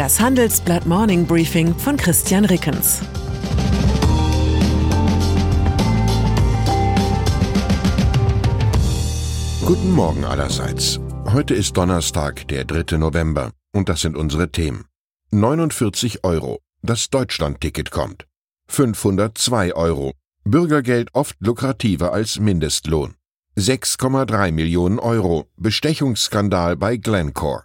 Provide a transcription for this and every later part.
Das Handelsblatt Morning Briefing von Christian Rickens. Guten Morgen allerseits. Heute ist Donnerstag, der 3. November, und das sind unsere Themen. 49 Euro. Das Deutschland-Ticket kommt. 502 Euro. Bürgergeld oft lukrativer als Mindestlohn. 6,3 Millionen Euro. Bestechungsskandal bei Glencore.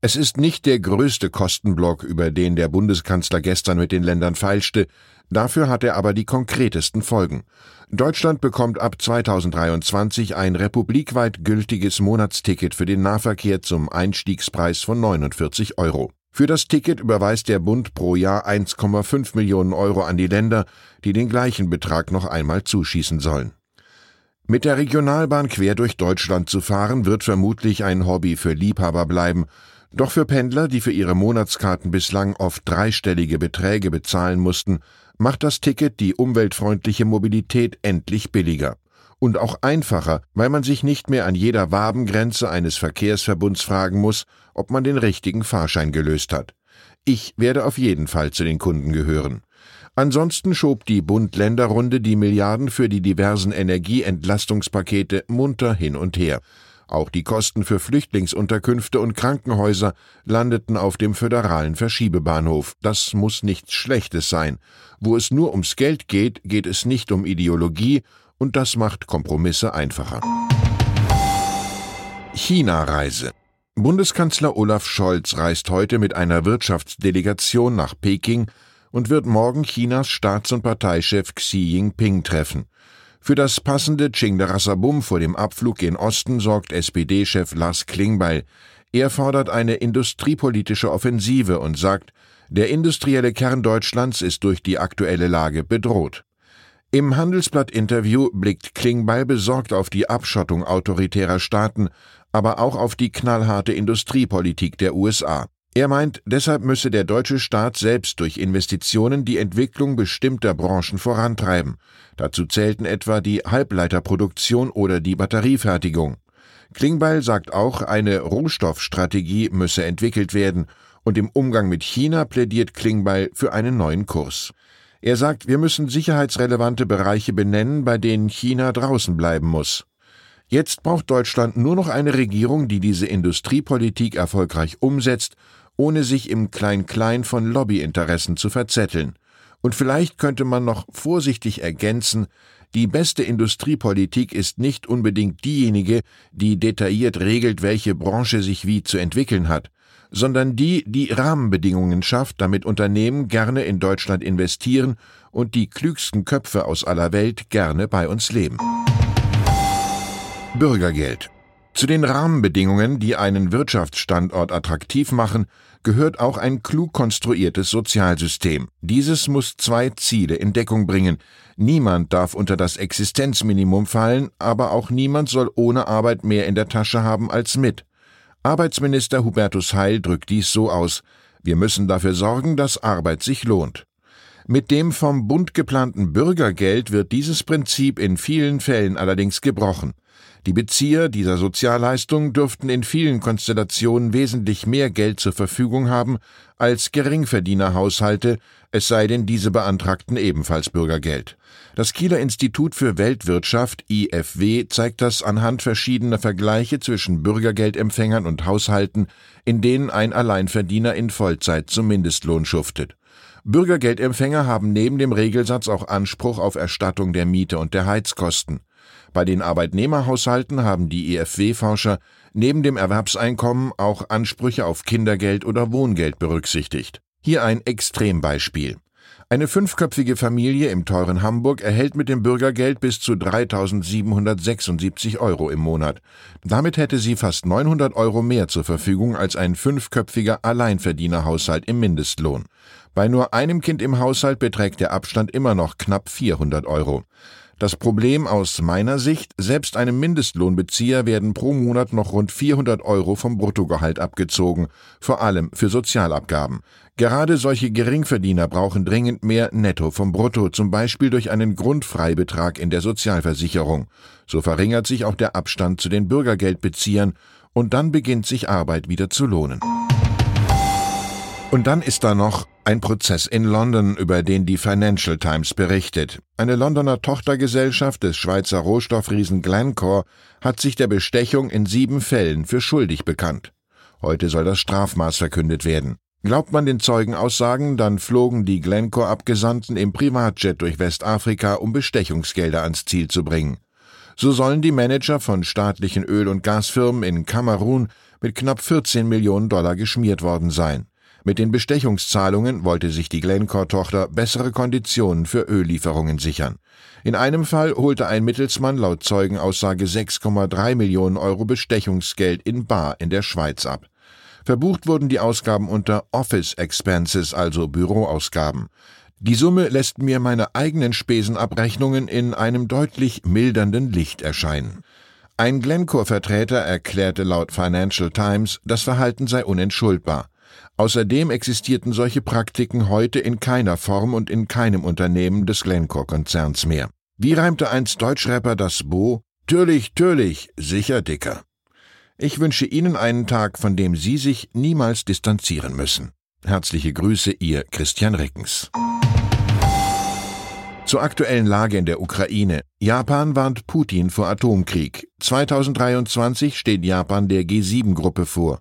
Es ist nicht der größte Kostenblock, über den der Bundeskanzler gestern mit den Ländern feilschte, dafür hat er aber die konkretesten Folgen. Deutschland bekommt ab 2023 ein republikweit gültiges Monatsticket für den Nahverkehr zum Einstiegspreis von 49 Euro. Für das Ticket überweist der Bund pro Jahr 1,5 Millionen Euro an die Länder, die den gleichen Betrag noch einmal zuschießen sollen. Mit der Regionalbahn quer durch Deutschland zu fahren, wird vermutlich ein Hobby für Liebhaber bleiben, doch für Pendler, die für ihre Monatskarten bislang oft dreistellige Beträge bezahlen mussten, macht das Ticket die umweltfreundliche Mobilität endlich billiger. Und auch einfacher, weil man sich nicht mehr an jeder Wabengrenze eines Verkehrsverbunds fragen muss, ob man den richtigen Fahrschein gelöst hat. Ich werde auf jeden Fall zu den Kunden gehören. Ansonsten schob die Bund-Länder-Runde die Milliarden für die diversen Energieentlastungspakete munter hin und her. Auch die Kosten für Flüchtlingsunterkünfte und Krankenhäuser landeten auf dem föderalen Verschiebebahnhof. Das muss nichts Schlechtes sein. Wo es nur ums Geld geht, geht es nicht um Ideologie, und das macht Kompromisse einfacher. China-Reise. Bundeskanzler Olaf Scholz reist heute mit einer Wirtschaftsdelegation nach Peking und wird morgen Chinas Staats- und Parteichef Xi Jinping treffen. Für das passende Chingdarasabum vor dem Abflug gen Osten sorgt SPD-Chef Lars Klingbeil. Er fordert eine industriepolitische Offensive und sagt, der industrielle Kern Deutschlands ist durch die aktuelle Lage bedroht. Im Handelsblatt-Interview blickt Klingbeil besorgt auf die Abschottung autoritärer Staaten, aber auch auf die knallharte Industriepolitik der USA. Er meint, deshalb müsse der deutsche Staat selbst durch Investitionen die Entwicklung bestimmter Branchen vorantreiben. Dazu zählten etwa die Halbleiterproduktion oder die Batteriefertigung. Klingbeil sagt auch, eine Rohstoffstrategie müsse entwickelt werden, und im Umgang mit China plädiert Klingbeil für einen neuen Kurs. Er sagt, wir müssen sicherheitsrelevante Bereiche benennen, bei denen China draußen bleiben muss. Jetzt braucht Deutschland nur noch eine Regierung, die diese Industriepolitik erfolgreich umsetzt ohne sich im Klein-Klein von Lobbyinteressen zu verzetteln. Und vielleicht könnte man noch vorsichtig ergänzen, die beste Industriepolitik ist nicht unbedingt diejenige, die detailliert regelt, welche Branche sich wie zu entwickeln hat, sondern die, die Rahmenbedingungen schafft, damit Unternehmen gerne in Deutschland investieren und die klügsten Köpfe aus aller Welt gerne bei uns leben. Bürgergeld zu den Rahmenbedingungen, die einen Wirtschaftsstandort attraktiv machen, gehört auch ein klug konstruiertes Sozialsystem. Dieses muss zwei Ziele in Deckung bringen. Niemand darf unter das Existenzminimum fallen, aber auch niemand soll ohne Arbeit mehr in der Tasche haben als mit. Arbeitsminister Hubertus Heil drückt dies so aus Wir müssen dafür sorgen, dass Arbeit sich lohnt. Mit dem vom Bund geplanten Bürgergeld wird dieses Prinzip in vielen Fällen allerdings gebrochen. Die Bezieher dieser Sozialleistung dürften in vielen Konstellationen wesentlich mehr Geld zur Verfügung haben als Geringverdienerhaushalte, es sei denn, diese beantragten ebenfalls Bürgergeld. Das Kieler Institut für Weltwirtschaft IFW zeigt das anhand verschiedener Vergleiche zwischen Bürgergeldempfängern und Haushalten, in denen ein Alleinverdiener in Vollzeit zum Mindestlohn schuftet. Bürgergeldempfänger haben neben dem Regelsatz auch Anspruch auf Erstattung der Miete und der Heizkosten. Bei den Arbeitnehmerhaushalten haben die EFW-Forscher neben dem Erwerbseinkommen auch Ansprüche auf Kindergeld oder Wohngeld berücksichtigt. Hier ein Extrembeispiel. Eine fünfköpfige Familie im teuren Hamburg erhält mit dem Bürgergeld bis zu 3.776 Euro im Monat. Damit hätte sie fast 900 Euro mehr zur Verfügung als ein fünfköpfiger Alleinverdienerhaushalt im Mindestlohn. Bei nur einem Kind im Haushalt beträgt der Abstand immer noch knapp 400 Euro. Das Problem aus meiner Sicht, selbst einem Mindestlohnbezieher werden pro Monat noch rund 400 Euro vom Bruttogehalt abgezogen, vor allem für Sozialabgaben. Gerade solche Geringverdiener brauchen dringend mehr Netto vom Brutto, zum Beispiel durch einen Grundfreibetrag in der Sozialversicherung. So verringert sich auch der Abstand zu den Bürgergeldbeziehern und dann beginnt sich Arbeit wieder zu lohnen. Und dann ist da noch ein Prozess in London, über den die Financial Times berichtet. Eine Londoner Tochtergesellschaft des Schweizer Rohstoffriesen Glencore hat sich der Bestechung in sieben Fällen für schuldig bekannt. Heute soll das Strafmaß verkündet werden. Glaubt man den Zeugenaussagen, dann flogen die Glencore-Abgesandten im Privatjet durch Westafrika, um Bestechungsgelder ans Ziel zu bringen. So sollen die Manager von staatlichen Öl- und Gasfirmen in Kamerun mit knapp 14 Millionen Dollar geschmiert worden sein. Mit den Bestechungszahlungen wollte sich die Glencore-Tochter bessere Konditionen für Öllieferungen sichern. In einem Fall holte ein Mittelsmann laut Zeugenaussage 6,3 Millionen Euro Bestechungsgeld in Bar in der Schweiz ab. Verbucht wurden die Ausgaben unter Office Expenses, also Büroausgaben. Die Summe lässt mir meine eigenen Spesenabrechnungen in einem deutlich mildernden Licht erscheinen. Ein Glencore-Vertreter erklärte laut Financial Times, das Verhalten sei unentschuldbar. Außerdem existierten solche Praktiken heute in keiner Form und in keinem Unternehmen des Glencore-Konzerns mehr. Wie reimte einst Deutschrapper das Bo? Türlich, türlich, sicher dicker. Ich wünsche Ihnen einen Tag, von dem Sie sich niemals distanzieren müssen. Herzliche Grüße, Ihr Christian Rickens. Zur aktuellen Lage in der Ukraine. Japan warnt Putin vor Atomkrieg. 2023 steht Japan der G7-Gruppe vor.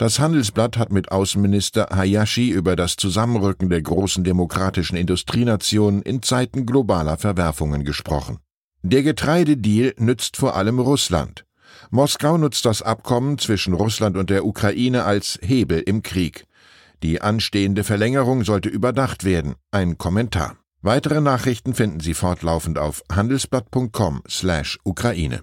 Das Handelsblatt hat mit Außenminister Hayashi über das Zusammenrücken der großen demokratischen Industrienationen in Zeiten globaler Verwerfungen gesprochen. Der Getreidedeal nützt vor allem Russland. Moskau nutzt das Abkommen zwischen Russland und der Ukraine als Hebel im Krieg. Die anstehende Verlängerung sollte überdacht werden. Ein Kommentar. Weitere Nachrichten finden Sie fortlaufend auf handelsblatt.com/Ukraine.